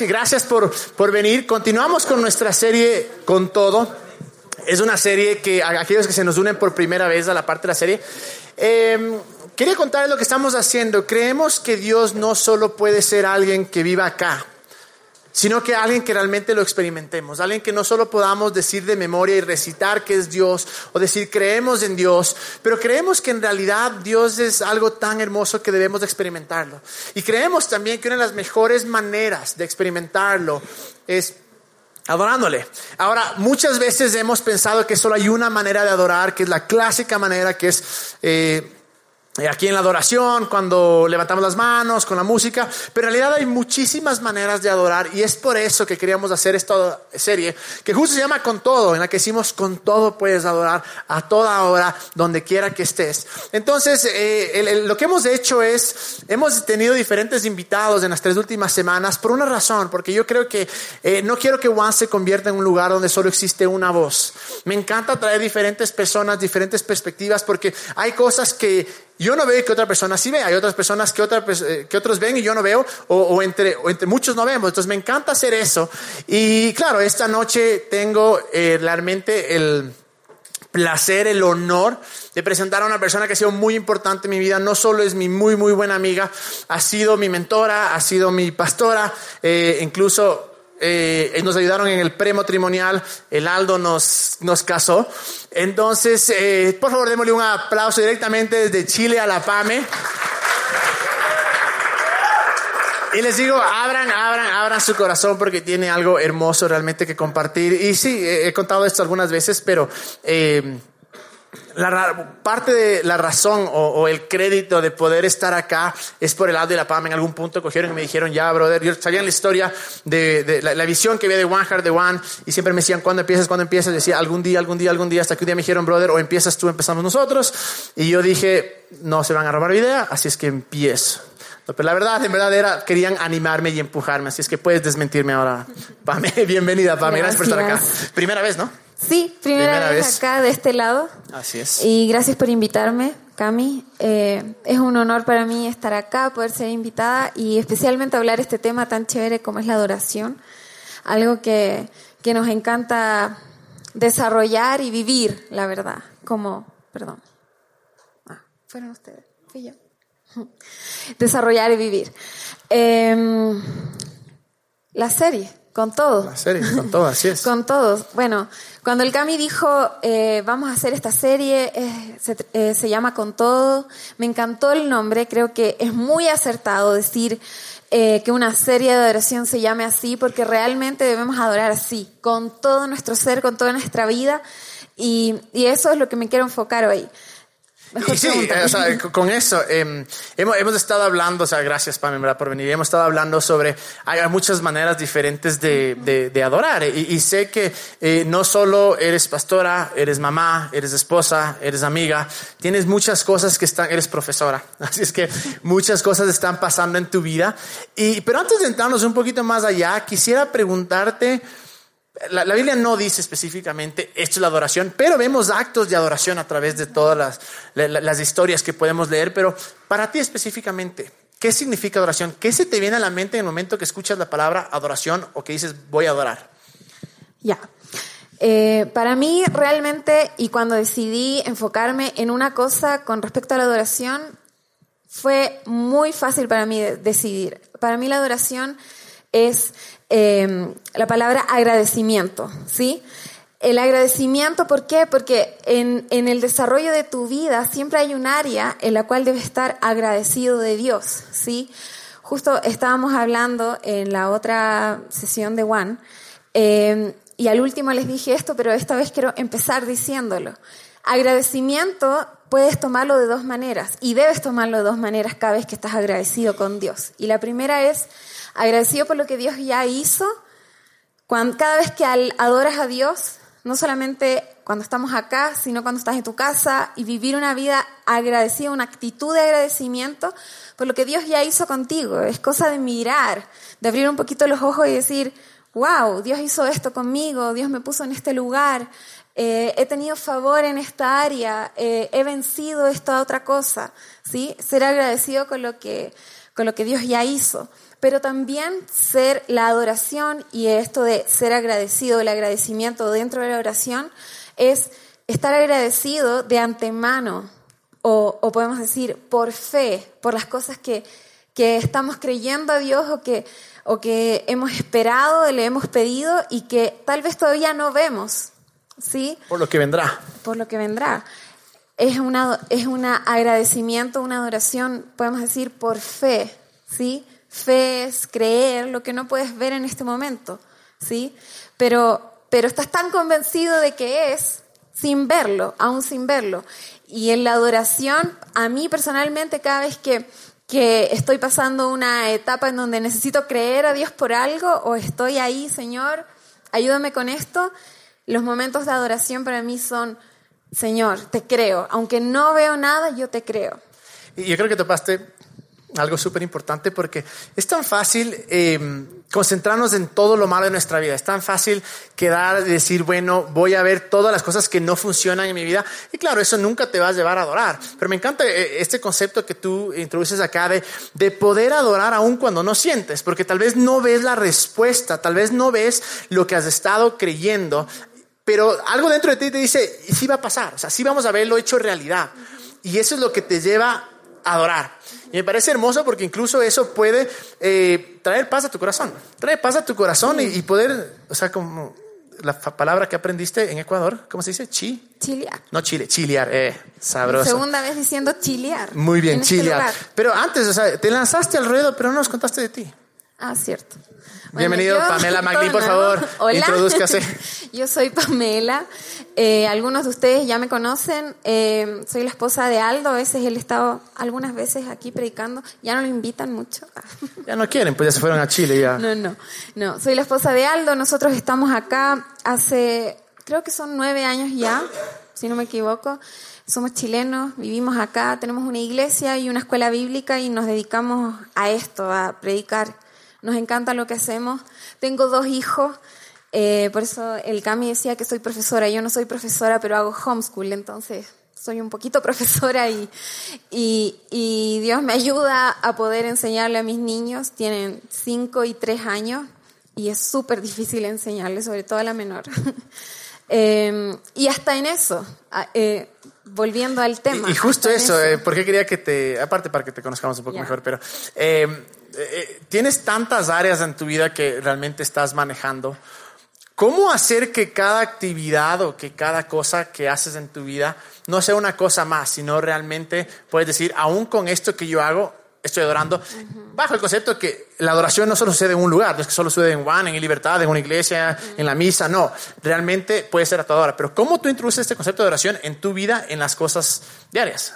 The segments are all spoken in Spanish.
gracias por, por venir. Continuamos con nuestra serie Con Todo. Es una serie que a aquellos que se nos unen por primera vez a la parte de la serie, eh, quería contarles lo que estamos haciendo. Creemos que Dios no solo puede ser alguien que viva acá, sino que alguien que realmente lo experimentemos, alguien que no solo podamos decir de memoria y recitar que es Dios o decir creemos en Dios, pero creemos que en realidad Dios es algo tan hermoso que debemos experimentarlo. Y creemos también que una de las mejores maneras de experimentarlo es adorándole. Ahora, muchas veces hemos pensado que solo hay una manera de adorar, que es la clásica manera, que es... Eh, aquí en la adoración, cuando levantamos las manos, con la música, pero en realidad hay muchísimas maneras de adorar y es por eso que queríamos hacer esta serie, que justo se llama Con Todo, en la que decimos con todo puedes adorar a toda hora, donde quiera que estés. Entonces, eh, lo que hemos hecho es, hemos tenido diferentes invitados en las tres últimas semanas por una razón, porque yo creo que eh, no quiero que One se convierta en un lugar donde solo existe una voz. Me encanta traer diferentes personas, diferentes perspectivas, porque hay cosas que yo no veo que otra persona sí ve, hay otras personas que, otra, eh, que otros ven y yo no veo, o, entre, muchos no vemos. Entonces me encanta hacer eso. Y claro, esta noche tengo eh, realmente el placer, el honor de presentar a una persona que ha sido muy importante en mi vida. No solo es mi muy, muy buena amiga, ha sido mi mentora, ha sido mi pastora, eh, incluso eh, nos ayudaron en el prematrimonial, el Aldo nos, nos casó. Entonces, eh, por favor, démosle un aplauso directamente desde Chile a la PAME. Y les digo, abran, abran, abran su corazón porque tiene algo hermoso realmente que compartir. Y sí, he contado esto algunas veces, pero... Eh, la, parte de la razón o, el crédito de poder estar acá es por el lado de la PAM. En algún punto cogieron y me dijeron, ya, brother, yo sabían la historia de, la, visión que había de One Heart, de One, y siempre me decían, ¿cuándo empiezas? ¿Cuándo empiezas? Decía, algún día, algún día, algún día, hasta que un día me dijeron, brother, o empiezas tú, empezamos nosotros. Y yo dije, no se van a robar mi idea, así es que empiezo. pero la verdad, en verdad era, querían animarme y empujarme, así es que puedes desmentirme ahora. Pame, bienvenida, Pame, gracias por estar acá. Primera vez, ¿no? Sí, primera, vez, acá de este lado. Así es. Y gracias por invitarme, Cami. Eh, es un honor para mí estar acá, poder ser invitada y especialmente hablar este tema tan chévere como es la adoración. Algo que, que nos encanta desarrollar y vivir, la verdad. Como, perdón. Ah, fueron ustedes, fui yo. Desarrollar y vivir. Em, la serie con todo. La serie, con todo, así es. con todos. Bueno, cuando el Cami dijo, eh, vamos a hacer esta serie, eh, eh, se, llama Con todo, me encantó el nombre, creo que es muy acertado decir que una serie de adoración se llame así, porque realmente debemos adorar así, con todo nuestro ser, con toda nuestra vida, y, y eso es lo que me quiero enfocar hoy sí, o sea, con eso, em, hemos, hemos, estado hablando, o sea, gracias Pamela por venir, hemos estado hablando sobre, hay muchas maneras diferentes de, de, adorar. Y, y, sé que eh, no solo eres pastora, eres mamá, eres esposa, eres amiga, tienes muchas cosas que están, eres profesora, así es que muchas cosas están pasando en tu vida. Y, pero antes de entrarnos un poquito más allá, quisiera preguntarte, la, Biblia no dice específicamente esto es la adoración, pero vemos actos de adoración a través de todas las, historias que podemos leer. Pero para ti específicamente, ¿qué significa adoración? ¿Qué se te viene a la mente en el momento que escuchas la palabra adoración o que dices voy a adorar? Ya. Eh, para mí realmente, y cuando decidí enfocarme en una cosa con respecto a la adoración, fue muy fácil para mí decidir. Para mí la adoración es Em, la palabra agradecimiento, ¿sí? El agradecimiento, ¿por qué? Porque en, en, el desarrollo de tu vida siempre hay un área en la cual debes estar agradecido de Dios, ¿sí? Justo estábamos hablando en la otra sesión de One, em, y al último les dije esto, pero esta vez quiero empezar diciéndolo. Agradecimiento puedes tomarlo de dos maneras, y debes tomarlo de dos maneras cada vez que estás agradecido con Dios. Y la primera es agradecido por lo que Dios ya hizo. Cuando, cada vez que adoras a Dios, no solamente cuando estamos acá, sino cuando estás en tu casa y vivir una vida agradecida, una actitud de agradecimiento por lo que Dios ya hizo contigo. Es cosa de mirar, de abrir un poquito los ojos y decir, wow, Dios hizo esto conmigo, Dios me puso en este lugar, eh, he tenido favor en esta área, eh, he vencido esta otra cosa, ¿sí? Ser agradecido con lo que, con lo que Dios ya hizo. pero también ser la adoración y esto de ser agradecido, el agradecimiento dentro de la oración, es estar agradecido de antemano, o, o podemos decir por fe, por las cosas que, que estamos creyendo a Dios o que, o que hemos esperado, le hemos pedido y que tal vez todavía no vemos. ¿Sí? Por lo que vendrá. Por lo que vendrá. Es un es una agradecimiento, una adoración, podemos decir, por fe, ¿sí? Fe es creer lo que no puedes ver en este momento, ¿sí? Pero, pero estás tan convencido de que es sin verlo, aún sin verlo. Y en la adoración, a mí personalmente, cada vez que, que estoy pasando una etapa en donde necesito creer a Dios por algo o estoy ahí, Señor, ayúdame con esto, los momentos de adoración para mí son, Señor, te creo. Aunque no veo nada, yo te creo. Y yo creo que topaste algo súper importante porque es tan fácil eh, concentrarnos en todo lo malo de nuestra vida. Es tan fácil quedar y decir, bueno, voy a ver todas las cosas que no funcionan en mi vida. Y claro, eso nunca te va a llevar a adorar. Pero me encanta eh, este concepto que tú introduces acá de, de poder adorar aún cuando no sientes, porque tal vez no ves la respuesta, tal vez no ves lo que has estado creyendo, pero algo dentro de ti te dice, sí va a pasar, o sea, sí vamos a verlo hecho realidad. Y eso es lo que te lleva a adorar. Y me parece hermoso porque incluso eso puede eh, traer paz a tu corazón. Trae paz a tu corazón y, poder, o sea, como la palabra que aprendiste en Ecuador, ¿cómo se dice? Chi. Chilear. No chile, chilear, eh, sabroso. segunda vez diciendo chilear. Muy bien, este chilear. pero antes, o sea, te lanzaste al ruedo, pero no nos contaste de ti. Ah, cierto. Bienvenido, Pamela Magli, por favor. Hola. Introdúzcase. Yo soy Pamela. Eh, algunos de ustedes ya me conocen. Eh, soy la esposa de Aldo. A veces él estado algunas veces aquí predicando. Ya no lo invitan mucho. Ya no quieren, pues ya se fueron a Chile ya. No, no. No, soy la esposa de Aldo. Nosotros estamos acá hace, creo que son nueve años ya, si no me equivoco. Somos chilenos, vivimos acá, tenemos una iglesia y una escuela bíblica y nos dedicamos a esto, a predicar nos encanta lo que hacemos. Tengo dos hijos, eh, por eso el Cami decía que soy profesora. Yo no soy profesora, pero hago homeschool, entonces soy un poquito profesora y, y, Dios me ayuda a poder enseñarle a mis niños. Tienen cinco y tres años y es súper difícil enseñarles, sobre todo a la menor. Em, y hasta en eso, eh, volviendo al tema. Y, justo eso, eh, porque quería que te, aparte para que te conozcamos un poco mejor, pero em, eh, tienes tantas áreas en tu vida que realmente estás manejando. ¿Cómo hacer que cada actividad o que cada cosa que haces en tu vida no sea una cosa más, sino realmente puedes decir, aún con esto que yo hago, estoy adorando, bajo el concepto que la adoración no solo sucede en un lugar, no es que solo sucede en Juan, en libertad, en una iglesia, en la misa, no, realmente puede ser a toda hora. Pero ¿cómo tú introduces este concepto de adoración en tu vida, en las cosas diarias?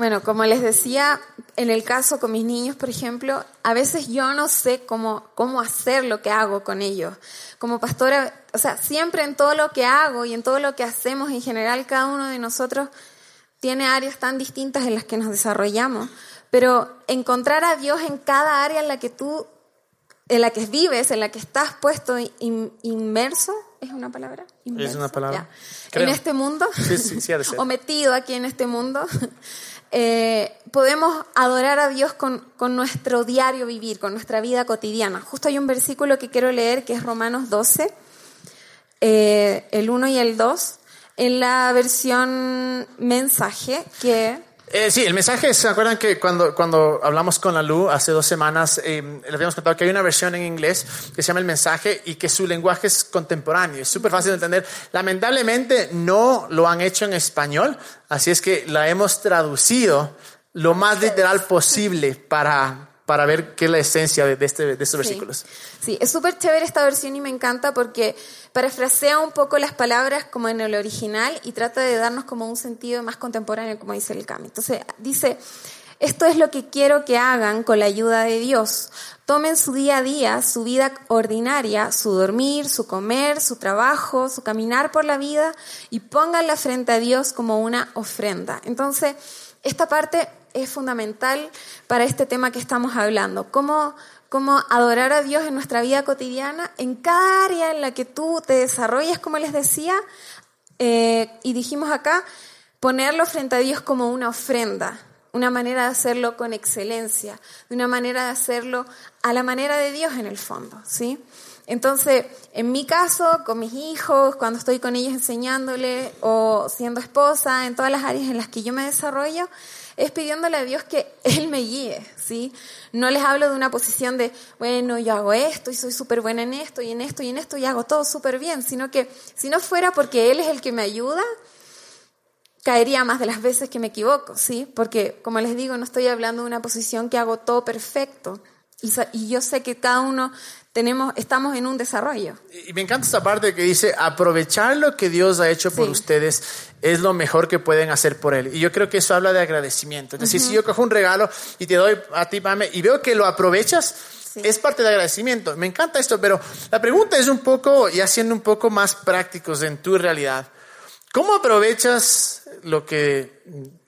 Bueno, como les decía, en el caso con mis niños, por ejemplo, a veces yo no sé cómo, cómo hacer lo que hago con ellos. Como pastora, o sea, siempre en todo lo que hago y en todo lo que hacemos en general, cada uno de nosotros tiene áreas tan distintas en las que nos desarrollamos. Pero encontrar a Dios en cada área en la que tú, en la que vives, en la que estás puesto inmerso, ¿es una palabra? es una palabra. En este mundo, sí, sí, sí, o metido aquí en este mundo, eh, podemos adorar a Dios con, nuestro diario vivir, con nuestra vida cotidiana. Justo hay un versículo que quiero leer que es Romanos 12, eh, el 1 y el 2, en la versión mensaje que eh, sí, el mensaje, ¿se acuerdan que cuando, cuando hablamos con la Lu hace dos semanas, eh, le habíamos contado que hay una versión en inglés que se llama El mensaje y que su lenguaje es contemporáneo, es súper fácil de entender. Lamentablemente no lo han hecho en español, así es que la hemos traducido lo más literal posible para, para ver qué es la esencia de, este, de estos versículos. Sí, es súper chévere esta versión y me encanta porque parafrasea un poco las palabras como en el original y trata de darnos como un sentido más contemporáneo, como dice el Cami. Entonces, dice, esto es lo que quiero que hagan con la ayuda de Dios. Tomen su día a día, su vida ordinaria, su dormir, su comer, su trabajo, su caminar por la vida y pónganla frente a Dios como una ofrenda. Entonces, esta parte es fundamental para este tema que estamos hablando. ¿Cómo, cómo adorar a Dios en nuestra vida cotidiana, en cada área en la que tú te desarrollas, como les decía, eh, y dijimos acá, ponerlo frente a Dios como una ofrenda. una manera de hacerlo con excelencia, de una manera de hacerlo a la manera de Dios en el fondo, ¿sí? Entonces, en mi caso, con mis hijos, cuando estoy con ellos enseñándole o siendo esposa, en todas las áreas en las que yo me desarrollo, es pidiéndole a Dios que Él me guíe, ¿sí? No les hablo de una posición de, bueno, yo hago esto y soy súper buena en esto y en esto y en esto y hago todo súper bien, sino que si no fuera porque Él es el que me ayuda, caería más de las veces que me equivoco, ¿sí? Porque, como les digo, no estoy hablando de una posición que hago todo perfecto. Y, yo sé que cada uno tenemos, estamos en un desarrollo. Y me encanta esta parte que dice, aprovechar lo que Dios ha hecho por ustedes es lo mejor que pueden hacer por Él. Y yo creo que eso habla de agradecimiento. Es decir, si yo cojo un regalo y te doy a ti, Pame, y veo que lo aprovechas, es parte de agradecimiento. Me encanta esto, pero la pregunta es un poco, ya siendo un poco más prácticos en tu realidad, ¿cómo aprovechas lo que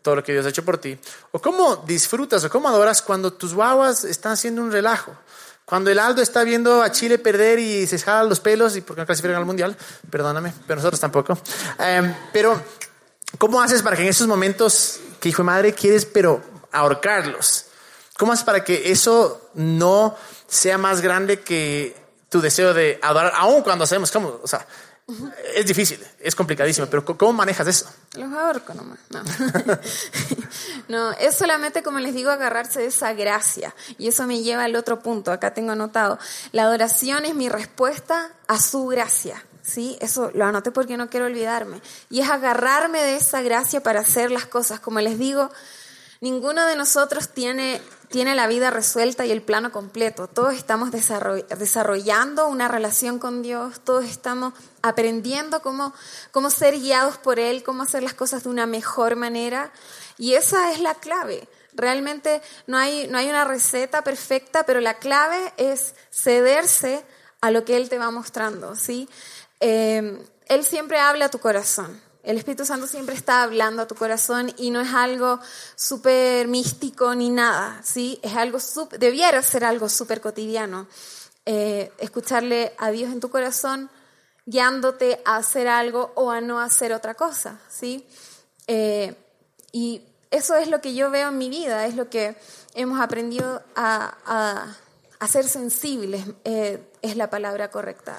todo lo que Dios ha hecho por ti? ¿O cómo disfrutas o cómo adoras cuando tus guaguas están haciendo un relajo? Cuando el Aldo está viendo a Chile perder y se jala los pelos y porque no clasifican al Mundial, perdóname, pero nosotros tampoco. Em, pero, ¿cómo haces para que en esos momentos que hijo de madre quieres, pero ahorcarlos? ¿Cómo haces para que eso no sea más grande que tu deseo de adorar, aun cuando hacemos, como, o sea, es difícil, es complicadísimo, pero ¿cómo manejas eso? Los ahorco nomás. No. no, es solamente, como les digo, agarrarse de esa gracia. Y eso me lleva al otro punto, acá tengo anotado. La adoración es mi respuesta a su gracia. ¿sí? Eso lo anoté porque no quiero olvidarme. Y es agarrarme de esa gracia para hacer las cosas. Como les digo, ninguno de nosotros tiene tiene la vida resuelta y el plano completo. Todos estamos desarrollando una relación con Dios, todos estamos aprendiendo cómo, cómo ser guiados por Él, cómo hacer las cosas de una mejor manera. Y esa es la clave. Realmente no hay, no hay una receta perfecta, pero la clave es cederse a lo que Él te va mostrando. ¿sí? Eh, él siempre habla a tu corazón. El Espíritu Santo siempre está hablando a tu corazón y no es algo súper místico ni nada, ¿sí? Es algo, debiera ser algo súper cotidiano. Eh, escucharle a Dios en tu corazón guiándote a hacer algo o a no hacer otra cosa, ¿sí? Eh, y eso es lo que yo veo en mi vida, es lo que hemos aprendido a, a, ser sensibles, eh, es la palabra correcta,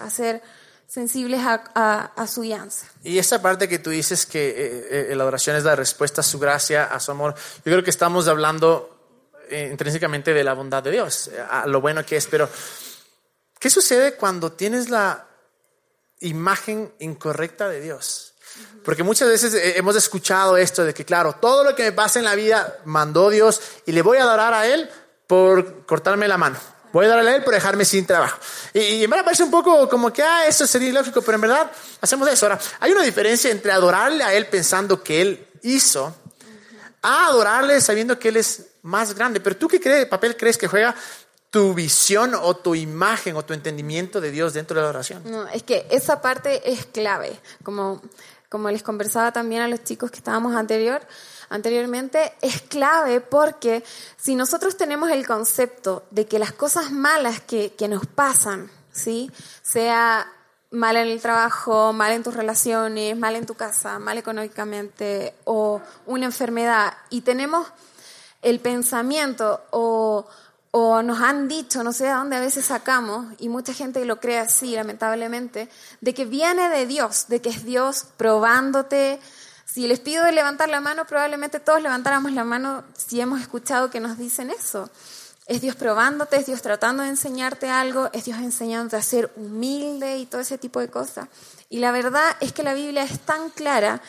sensibles a, su guianza. Y esa parte que tú dices que eh, eh, la adoración es la respuesta a su gracia, a su amor, yo creo que estamos hablando eh, intrínsecamente de la bondad de Dios, a lo bueno que es, pero ¿qué sucede cuando tienes la imagen incorrecta de Dios? Porque muchas veces hemos escuchado esto de que, claro, todo lo que me pasa en la vida mandó Dios y le voy a adorar a Él por cortarme la mano voy a darle a él por dejarme sin trabajo. Y, y me parece un poco como que, ah, eso sería ilógico, pero en verdad hacemos eso. Ahora, hay una diferencia entre adorarle a él pensando que él hizo, a adorarle sabiendo que él es más grande. Pero tú qué papel crees que juega tu visión o tu imagen o tu entendimiento de Dios dentro de la oración? No, es que esa parte es clave. Como, como les conversaba también a los chicos que estábamos anterior, anteriormente, es clave porque si nosotros tenemos el concepto de que las cosas malas que, que nos pasan, ¿sí? sea mal en el trabajo, mal en tus relaciones, mal en tu casa, mal económicamente o una enfermedad, y tenemos el pensamiento o, o nos han dicho, no sé de dónde a veces sacamos, y mucha gente lo cree así, lamentablemente, de que viene de Dios, de que es Dios probándote, si les pido levantar la mano, probablemente todos levantáramos la mano si hemos escuchado que nos dicen eso. Es Dios probándote, es Dios tratando de enseñarte algo, es Dios enseñándote a ser humilde y todo ese tipo de cosas. Y la verdad es que la Biblia es tan clara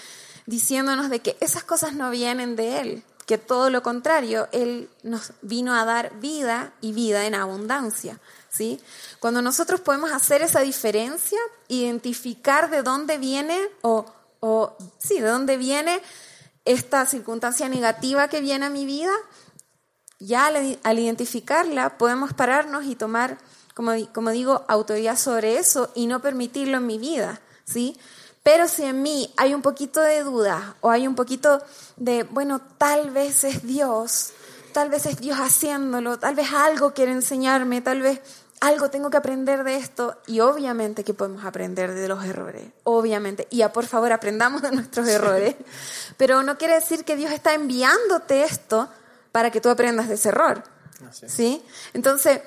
diciéndonos de que esas cosas no vienen de Él, que todo lo contrario, Él nos vino a dar vida y vida en abundancia. ¿sí? Cuando nosotros podemos hacer esa diferencia, identificar de dónde viene o o sí, de dónde viene esta circunstancia negativa que viene a mi vida, ya al, identificarla podemos pararnos y tomar, como, como digo, autoridad sobre eso y no permitirlo en mi vida, ¿sí? Pero si en mí hay un poquito de duda o hay un poquito de, bueno, tal vez es Dios, tal vez es Dios haciéndolo, tal vez algo quiere enseñarme, tal vez algo tengo que aprender de esto y obviamente que podemos aprender de los errores, obviamente. Y ya por favor aprendamos de nuestros errores. Pero no quiere decir que Dios está enviándote esto para que tú aprendas de ese error. ¿Sí? Entonces,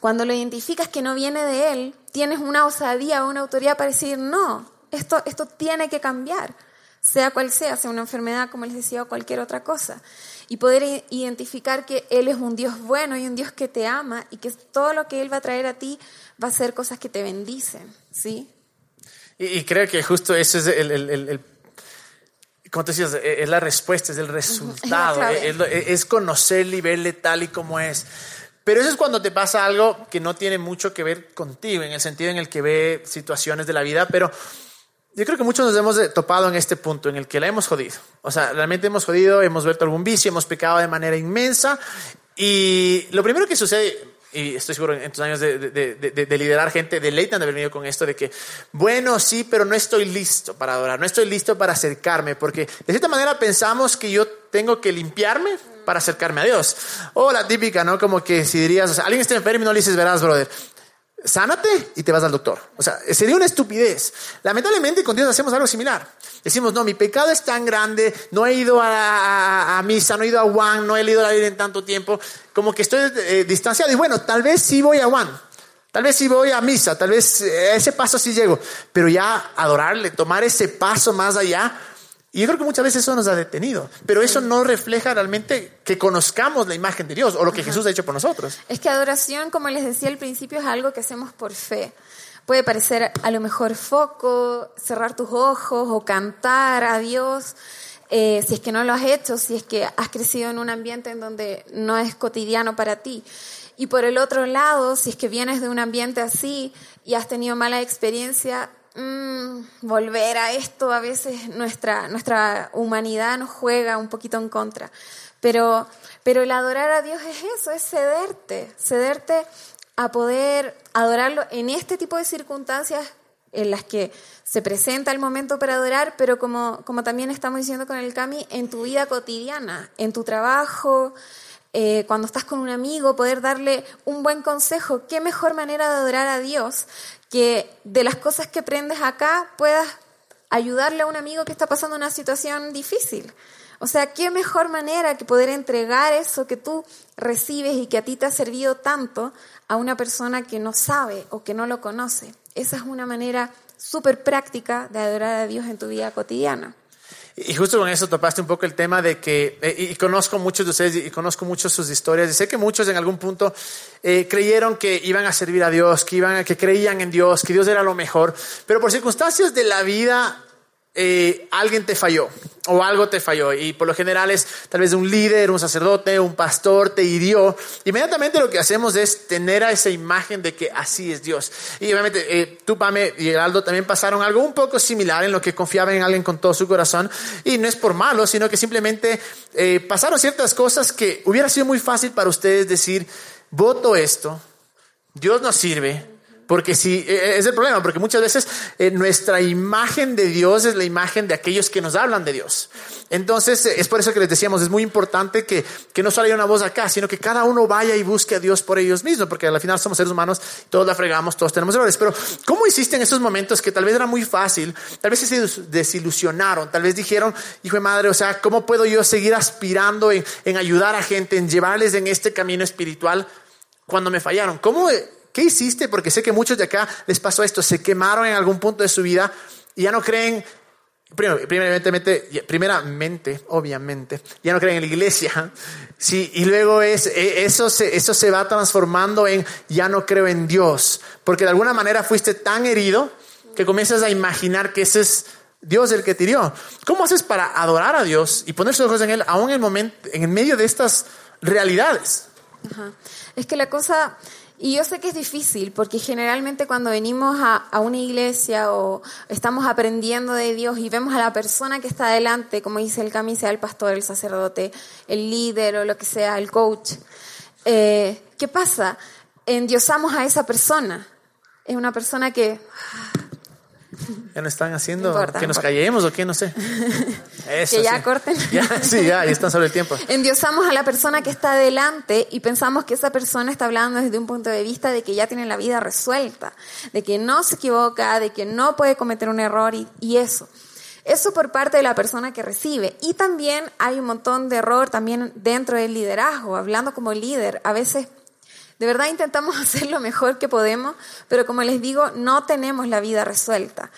cuando lo identificas que no viene de él, tienes una osadía o una autoridad para decir, no, esto, esto tiene que cambiar, sea cual sea, sea una enfermedad, como les decía, o cualquier otra cosa. Y poder identificar que Él es un Dios bueno y un Dios que te ama y que todo lo que Él va a traer a ti va a ser cosas que te bendicen, ¿sí? Y, creo que justo eso es el, el, el, como te decías, e, es la respuesta, es el resultado, es, conocerle y verle tal y como es. Pero eso es cuando te pasa algo que no tiene mucho que ver contigo, en el sentido en el que ve situaciones de la vida, pero yo creo que muchos nos hemos topado en este punto en el que la hemos jodido. O sea, realmente hemos jodido, hemos vuelto algún vicio, hemos pecado de manera inmensa. Y lo primero que sucede, y estoy seguro en tus años de, de, de, de liderar gente, deleitan de haber venido con esto de que, bueno, sí, pero no estoy listo para adorar, no estoy listo para acercarme, porque de cierta manera pensamos que yo tengo que limpiarme para acercarme a Dios. O la típica, ¿no? Como que si dirías, o sea, alguien está enfermo y no le dices, verás, brother, sánate y te vas al doctor. O sea, sería una estupidez. Lamentablemente con Dios hacemos algo similar. Decimos, no, mi pecado es tan grande, no he ido a, misa, no he ido a Juan, no he leído la Biblia en tanto tiempo, como que estoy eh, distanciado. Y bueno, tal vez sí voy a Juan, tal vez sí voy a misa, tal vez eh, ese paso sí llego, pero ya adorarle, tomar ese paso más allá, y yo creo que muchas veces eso nos ha detenido, pero eso no refleja realmente que conozcamos la imagen de Dios o lo que Jesús ha hecho por nosotros. Es que adoración, como les decía al principio, es algo que hacemos por fe. Puede parecer a lo mejor foco, cerrar tus ojos o cantar a Dios. Eh, si es que no lo has hecho, si es que has crecido en un ambiente en donde no es cotidiano para ti. Y por el otro lado, si es que vienes de un ambiente así y has tenido mala experiencia, mmm, volver a esto, a veces nuestra, nuestra humanidad nos juega un poquito en contra. Pero, pero el adorar a Dios es eso, es cederte, cederte a poder adorarlo en este tipo de circunstancias en las que se presenta el momento para adorar, pero como, como también estamos diciendo con el Cami, en tu vida cotidiana, en tu trabajo, eh, cuando estás con un amigo, poder darle un buen consejo. ¿Qué mejor manera de adorar a Dios que de las cosas que aprendes acá puedas ayudarle a un amigo que está pasando una situación difícil? O sea, qué mejor manera que poder entregar eso que tú recibes y que a ti te ha servido tanto a una persona que no sabe o que no lo conoce. Esa es una manera súper práctica de adorar a Dios en tu vida cotidiana. Y justo con eso topaste un poco el tema de que, eh, y conozco muchos de ustedes y conozco muchos sus historias, y sé que muchos en algún punto eh, creyeron que iban a servir a Dios, que, iban, que creían en Dios, que Dios era lo mejor, pero por circunstancias de la vida eh, alguien te falló o algo te falló. Y por lo general es tal vez un líder, un sacerdote, un pastor te hirió, inmediatamente lo que hacemos es tener a esa imagen de que así es Dios. Y obviamente eh, tú, Pame y Geraldo también pasaron algo un poco similar en lo que confiaban en alguien con todo su corazón. Y no es por malo, sino que simplemente eh, pasaron ciertas cosas que hubiera sido muy fácil para ustedes decir, voto esto, Dios nos sirve, porque si e, e, es el problema, porque muchas veces eh, nuestra imagen de Dios es la imagen de aquellos que nos hablan de Dios. Entonces, eh, es por eso que les decíamos, es muy importante que, que no solo haya una voz acá, sino que cada uno vaya y busque a Dios por ellos mismos, porque al final somos seres humanos, todos la fregamos, todos tenemos errores. Pero, ¿cómo hiciste en esos momentos que tal vez era muy fácil? Tal vez se desilusionaron, tal vez dijeron, hijo de madre, o sea, ¿cómo puedo yo seguir aspirando en, en ayudar a gente, en llevarles en este camino espiritual cuando me fallaron? ¿Cómo ¿Qué hiciste? Porque sé que muchos de acá les pasó esto, se quemaron en algún punto de su vida y ya no creen, primeramente, primeramente, obviamente, ya no creen en la iglesia. Sí, y luego es, e, eso, se, eso se va transformando en ya no creo en Dios, porque de alguna manera fuiste tan herido que comienzas a imaginar que ese es Dios el que te dio. ¿Cómo haces para adorar a Dios y poner sus ojos en Él aún en el en medio de estas realidades? Es que la cosa y yo sé que es difícil, porque generalmente cuando venimos a, una iglesia o estamos aprendiendo de Dios y vemos a la persona que está adelante, como dice el Cami, sea el pastor, el sacerdote, el líder o lo que sea, el coach, eh, ¿qué pasa? Endiosamos a esa persona. Es una persona que ya no están haciendo que nos callemos o qué, no sé. que ya corten. sí, ya, ya están sobre el tiempo. Endiosamos a la persona que está delante y pensamos que esa persona está hablando desde un punto de vista de que ya tiene la vida resuelta, de que no se equivoca, de que no puede cometer un error y, y eso. Eso por parte de la persona que recibe. Y también hay un montón de error también dentro del liderazgo, hablando como líder. A veces de verdad intentamos hacer lo mejor que podemos, pero como les digo, no tenemos la vida resuelta.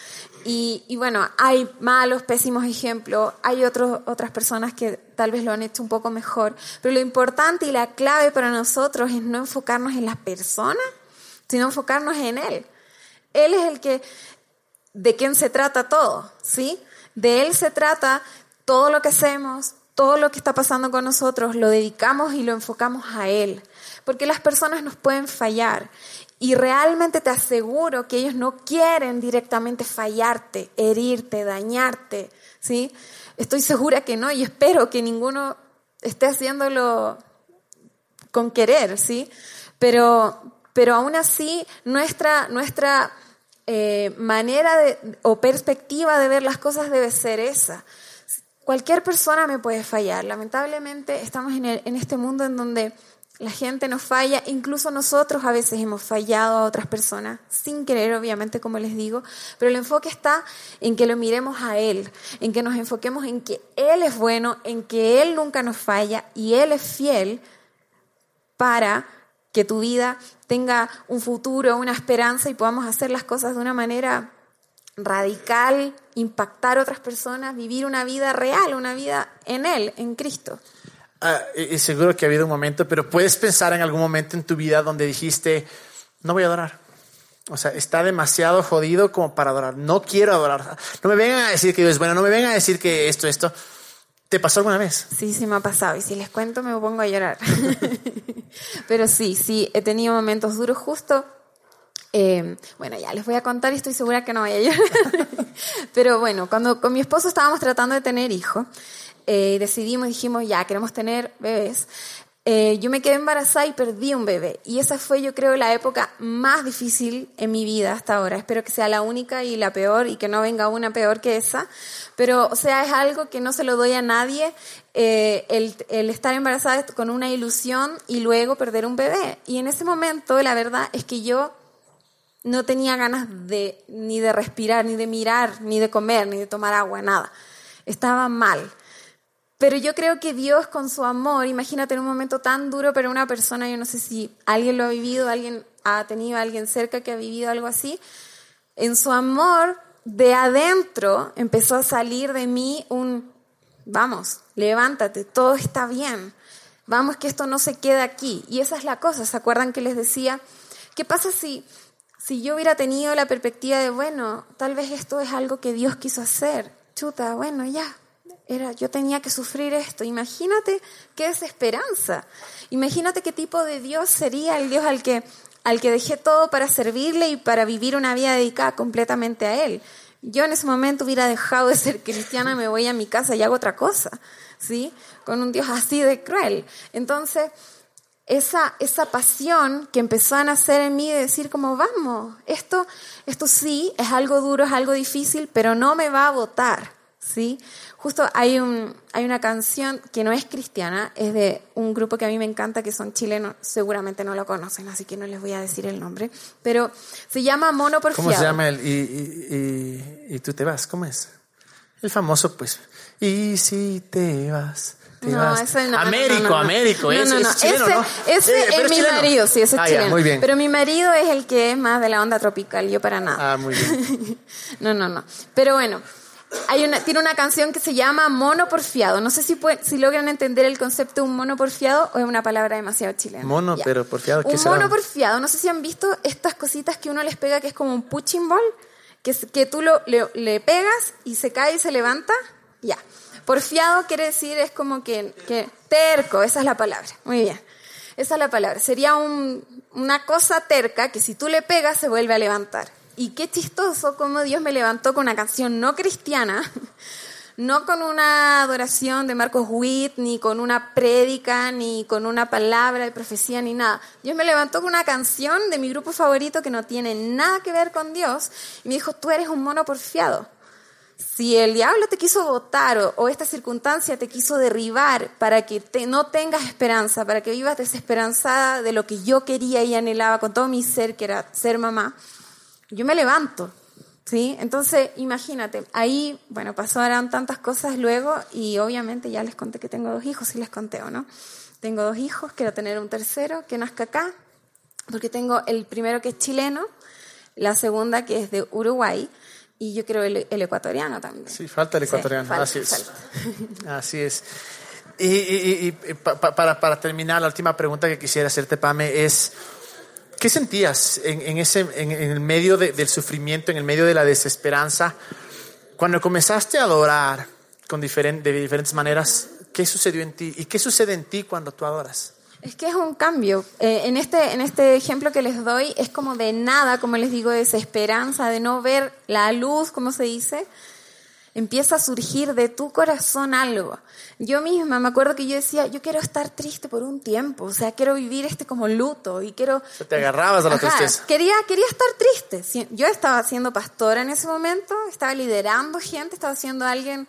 Y, bueno, hay malos, pésimos ejemplos, hay otros, otras personas que tal vez lo han hecho un poco mejor, pero lo importante y la clave para nosotros es no enfocarnos en la persona, sino enfocarnos en Él. Él es el que, de quien se trata todo, ¿sí? De Él se trata todo lo que hacemos, todo lo que está pasando con nosotros, lo dedicamos y lo enfocamos a Él porque las personas nos pueden fallar. Y realmente te aseguro que ellos no quieren directamente fallarte, herirte, dañarte, ¿sí? Estoy segura que no y espero que ninguno esté haciéndolo con querer, ¿sí? Pero, pero aún así, nuestra, nuestra eh, manera o perspectiva de ver las cosas debe ser esa. Cualquier persona me puede fallar. Lamentablemente estamos en, en este mundo en donde la gente nos falla, incluso nosotros a veces hemos fallado a otras personas, sin querer, obviamente, como les digo, pero el enfoque está en que lo miremos a Él, en que nos enfoquemos en que Él es bueno, en que Él nunca nos falla y Él es fiel para que tu vida tenga un futuro, una esperanza y podamos hacer las cosas de una manera radical, impactar a otras personas, vivir una vida real, una vida en Él, en Cristo. Ah, y seguro que ha habido un momento, pero puedes pensar en algún momento en tu vida donde dijiste, no voy a adorar. O sea, está demasiado jodido como para adorar. No quiero adorar. No me vengan a decir que Dios es bueno, no me vengan a decir que esto, esto. ¿Te pasó alguna vez? Sí, sí me ha pasado. Y si les cuento me pongo a llorar. pero sí, sí, he tenido momentos duros justo. Eh, bueno, ya les voy a contar y estoy segura que no voy a llorar. pero bueno, cuando con mi esposo estábamos tratando de tener hijos, eh, decidimos, dijimos, ya, queremos tener bebés. Eh, yo me quedé embarazada y perdí un bebé. Y esa fue, yo creo, la época más difícil en mi vida hasta ahora. Espero que sea la única y la peor y que no venga una peor que esa. Pero, o sea, es algo que no se lo doy a nadie, eh, el, el, estar embarazada con una ilusión y luego perder un bebé. Y en ese momento, la verdad es que yo no tenía ganas de ni de respirar, ni de mirar, ni de comer, ni de tomar agua, nada. Estaba mal. Pero yo creo que Dios con su amor, imagínate en un momento tan duro para una persona, yo no sé si alguien lo ha vivido, alguien ha tenido a alguien cerca que ha vivido algo así, en su amor de adentro empezó a salir de mí un, vamos, levántate, todo está bien, vamos que esto no se queda aquí. Y esa es la cosa, ¿se acuerdan que les decía? ¿Qué pasa si, si yo hubiera tenido la perspectiva de, bueno, tal vez esto es algo que Dios quiso hacer? Chuta, bueno, ya, era, yo tenía que sufrir esto. Imagínate qué desesperanza. Imagínate qué tipo de Dios sería el Dios al que, al que dejé todo para servirle y para vivir una vida dedicada completamente a Él. Yo en ese momento hubiera dejado de ser cristiana, me voy a mi casa y hago otra cosa, ¿sí? Con un Dios así de cruel. Entonces, esa, esa pasión que empezó a nacer en mí de decir como, vamos, esto, esto sí, es algo duro, es algo difícil, pero no me va a votar, ¿sí? Justo hay, un, hay una canción que no es cristiana, es de un grupo que a mí me encanta, que son chilenos, seguramente no lo conocen, así que no les voy a decir el nombre, pero se llama Mono Porfiado. ¿Cómo se llama el y, y, tú te vas? ¿Cómo es? El famoso, pues, y si te vas. Te no, vas. ese no. Américo, no, Américo, es, es chileno, ese, ¿no? Ese es mi chileno. marido, sí, ese es Ah, ya, chileno. muy bien. Pero mi marido es el que es más de la onda tropical, yo para nada. Ah, muy bien. no, no, no. Pero bueno, hay una, tiene una canción que se llama Mono Porfiado. No sé si, pueden- si logran entender el concepto de un mono porfiado o es una palabra demasiado chilena. Mono, Ya. pero porfiado, ¿qué Un será? mono porfiado. No sé si han visto estas cositas que uno les pega que es como un punching ball, que, que tú lo, le, le pegas y se cae y se levanta. Ya. Porfiado quiere decir es como que, que terco, esa es la palabra. Muy bien. Esa es la palabra. Sería un- una cosa terca que si tú le pegas se vuelve a levantar. Y qué chistoso cómo Dios me levantó con una canción no cristiana, no con una adoración de Marcos Witt, ni con una prédica, ni con una palabra de profecía, ni nada. Dios me levantó con una canción de mi grupo favorito que no tiene nada que ver con Dios y me dijo, tú eres un mono porfiado. Si el diablo te quiso votar o, o esta circunstancia te quiso derribar para que te- no tengas esperanza, para que vivas desesperanzada de lo que yo quería y anhelaba con todo mi ser, que era ser mamá, yo me levanto. ¿Sí? Entonces, imagínate, ahí, bueno, pasaron tantas cosas luego y obviamente ya les conté que tengo dos hijos, sí les conté o no. Tengo dos hijos, quiero tener un tercero que nazca acá, porque tengo el primero que es chileno, la segunda que es de Uruguay y yo quiero el, ecuatoriano también. Sí, falta el ecuatoriano, así es. Así es. Y, para, para, terminar, la última pregunta que quisiera hacerte, Pame, es, ¿qué sentías en, ese, en, el medio del sufrimiento, en el medio de la desesperanza, cuando comenzaste a adorar con de diferentes maneras? ¿Qué sucedió en ti? ¿Y qué sucede en ti cuando tú adoras? Es que es un cambio. Eh, en, este, en este ejemplo que les doy es como de nada, como les digo, de desesperanza, de no ver la luz, como se dice. Empieza a surgir de tu corazón algo. Yo misma me acuerdo que yo decía, yo quiero estar triste por un tiempo, o sea, quiero vivir este como luto y quiero... te agarrabas a la tristeza. Quería, quería estar triste. Yo estaba siendo pastora en ese momento, estaba liderando gente, estaba siendo alguien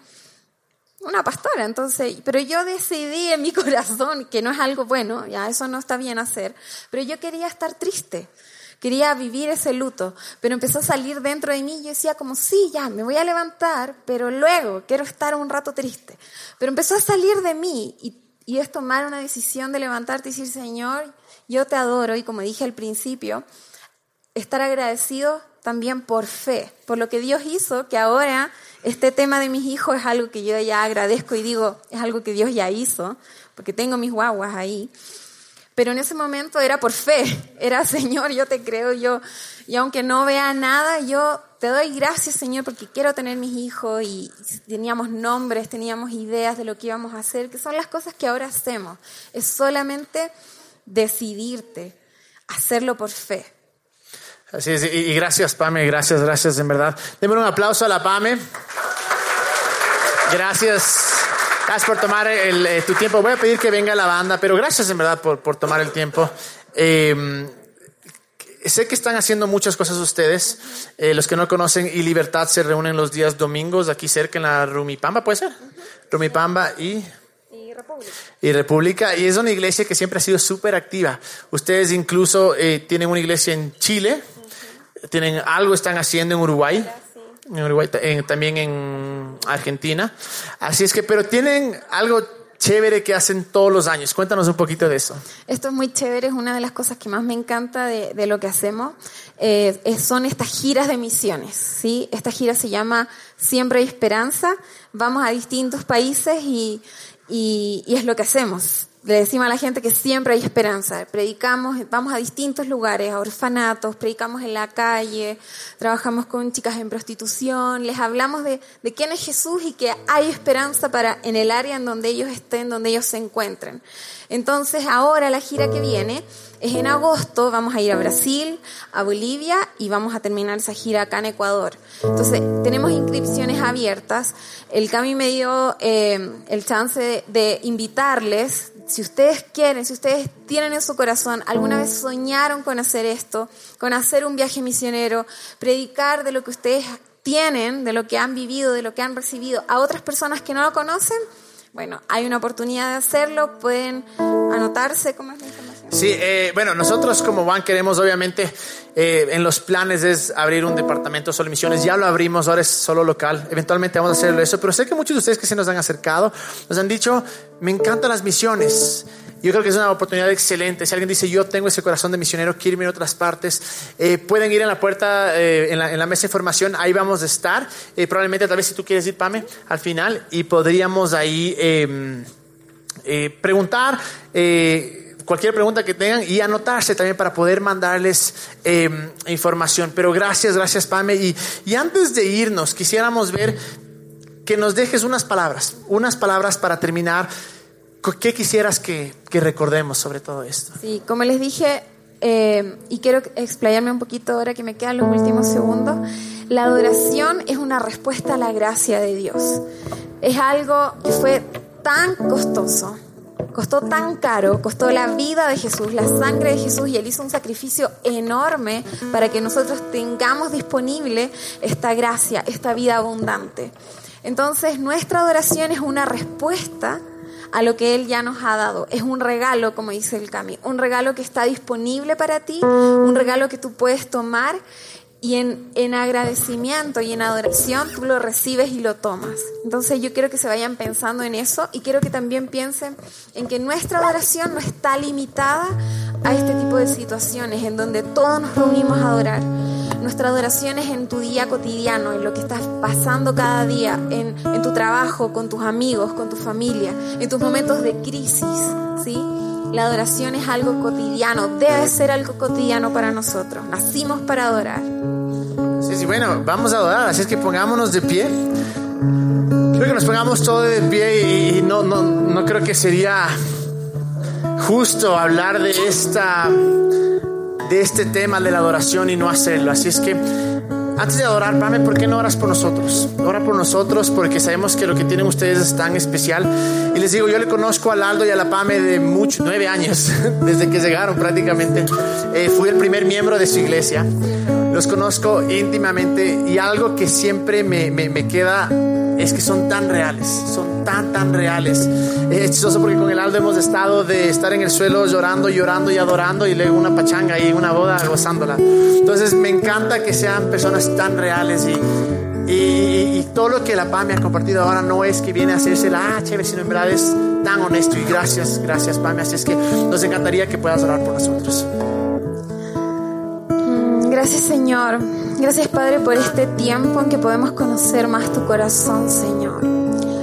una pastora, entonces, pero yo decidí en mi corazón que no es algo bueno, ya eso no está bien hacer, pero yo quería estar triste, quería vivir ese luto, pero empezó a salir dentro de mí yo decía como, sí, ya, me voy a levantar, pero luego quiero estar un rato triste, pero empezó a salir de mí y, y es tomar una decisión de levantarte y decir, Señor, yo te adoro y como dije al principio, estar agradecido también por fe, por lo que Dios hizo, que ahora este tema de mis hijos es algo que yo ya agradezco y digo, es algo que Dios ya hizo, porque tengo mis guaguas ahí. Pero en ese momento era por fe, era Señor, yo te creo, yo, y aunque no vea nada, yo te doy gracias Señor porque quiero tener mis hijos y teníamos nombres, teníamos ideas de lo que íbamos a hacer, que son las cosas que ahora hacemos. Es solamente decidirte, hacerlo por fe. Así es, y gracias Pame, gracias, gracias en verdad. Deme un aplauso a la Pame. Gracias. Gracias por tomar eh, tu tiempo. Voy a pedir que venga la banda, pero gracias en verdad por, por tomar el tiempo. Eh, sé que están haciendo muchas cosas ustedes. Eh, los que no conocen y Libertad se reúnen los días domingos aquí cerca en la Rumipamba, ¿puede ser? Rumipamba y... Y República. Y República. Y es una iglesia que siempre ha sido súper activa. Ustedes incluso tienen una iglesia en Chile tienen algo están haciendo en Uruguay, en Uruguay también en Argentina. Así es que, pero tienen algo chévere que hacen todos los años. Cuéntanos un poquito de eso. Esto es muy chévere, es una de las cosas que más me encanta de, de lo que hacemos. Eh, son estas giras de misiones, ¿sí? Esta gira se llama Siempre hay esperanza. Vamos a distintos países y, y, y es lo que hacemos le decimos a la gente que siempre hay esperanza. Predicamos, vamos a distintos lugares, a orfanatos, predicamos en la calle, trabajamos con chicas en prostitución, les hablamos de, de quién es Jesús y que hay esperanza para en el área en donde ellos estén, donde ellos se encuentren. Entonces ahora la gira que viene es en agosto, vamos a ir a Brasil, a Bolivia y vamos a terminar esa gira acá en Ecuador. Entonces tenemos inscripciones abiertas. El Cami me dio eh, el chance de invitarles si ustedes quieren, si ustedes tienen en su corazón, alguna vez soñaron con hacer esto, con hacer un viaje misionero, predicar de lo que ustedes tienen, de lo que han vivido, de lo que han recibido a otras personas que no lo conocen, bueno, hay una oportunidad de hacerlo, pueden anotarse, ¿cómo es? Sí, eh, bueno, nosotros como van queremos obviamente eh, en los planes es abrir un departamento solo misiones, ya lo abrimos, ahora es solo local, eventualmente vamos a hacer eso, pero sé que muchos de ustedes que se nos han acercado nos han dicho, me encantan las misiones. Yo creo que es una oportunidad excelente. Si alguien dice, yo tengo ese corazón de misionero, quiero irme a otras partes, eh, pueden ir en la puerta, en, la, en, la, mesa de información, ahí vamos a estar. probablemente, tal vez si tú quieres ir, Pame, al final, y podríamos ahí em, preguntar cualquier pregunta que tengan y anotarse también para poder mandarles em, información. Pero gracias, gracias Pame. Y, y antes de irnos, quisiéramos ver que nos dejes unas palabras, unas palabras para terminar. ¿Qué quisieras que, que recordemos sobre todo esto? Sí, como les dije, eh, y quiero explayarme un poquito ahora que me quedan los últimos segundos, la adoración es una respuesta a la gracia de Dios. Es algo que fue tan costoso, costó tan caro, costó la vida de Jesús, la sangre de Jesús y Él hizo un sacrificio enorme para que nosotros tengamos disponible esta gracia, esta vida abundante. Entonces nuestra adoración es una respuesta a lo que Él ya nos ha dado. Es un regalo, como dice el Cami, un regalo que está disponible para ti, un regalo que tú puedes tomar y en, en, agradecimiento y en adoración tú lo recibes y lo tomas. Entonces yo quiero que se vayan pensando en eso y quiero que también piensen en que nuestra adoración no está limitada a este tipo de situaciones en donde todos nos reunimos a adorar. Nuestra adoración es en tu día cotidiano, en lo que estás pasando cada día, en, en tu trabajo, con tus amigos, con tu familia, en tus momentos de crisis, ¿sí? La adoración es algo cotidiano, debe ser algo cotidiano para nosotros. Nacimos para adorar. Sí, bueno, vamos a adorar, así es que pongámonos de pie. Creo que nos pongamos todos de pie y no, no, no creo que sería justo hablar de esta de este tema de la adoración y no hacerlo. Así es que antes de adorar, Pame, ¿por qué no oras por nosotros? Ora por nosotros porque sabemos que lo que tienen ustedes es tan especial. Y les digo, yo le conozco al Aldo y a la Pame de muchos, nueve años, desde que llegaron prácticamente. Eh, fui el primer miembro de su iglesia. Los conozco íntimamente y algo que siempre me, me, me queda es que son tan reales, son tan, tan reales. Es chistoso porque con el Aldo hemos estado de estar en el suelo llorando, llorando y adorando y luego una pachanga y una boda gozándola. Entonces me encanta que sean personas tan reales y, y, y todo lo que la PAM me ha compartido ahora no es que viene a hacerse la ah, chévere, sino en verdad es tan honesto y gracias, gracias PAM. Así es que nos encantaría que puedas orar por nosotros. Gracias Señor. Gracias Padre por este tiempo en que podemos conocer más tu corazón, Señor.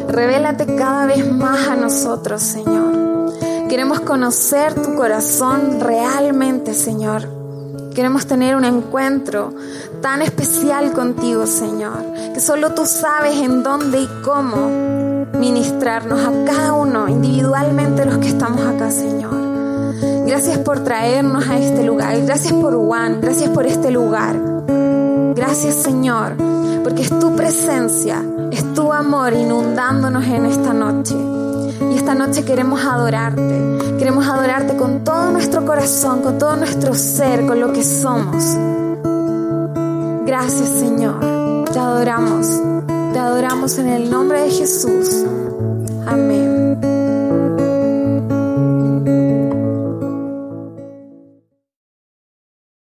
Revélate cada vez más a nosotros, Señor. Queremos conocer tu corazón realmente, Señor. Queremos tener un encuentro tan especial contigo, Señor, que solo tú sabes en dónde y cómo ministrarnos a cada uno individualmente los que estamos acá, Señor. Gracias por traernos a este lugar. Gracias por Juan. Gracias por este lugar. Gracias Señor, porque es tu presencia, es tu amor inundándonos en esta noche. Y esta noche queremos adorarte. Queremos adorarte con todo nuestro corazón, con todo nuestro ser, con lo que somos. Gracias Señor. Te adoramos. Te adoramos en el nombre de Jesús.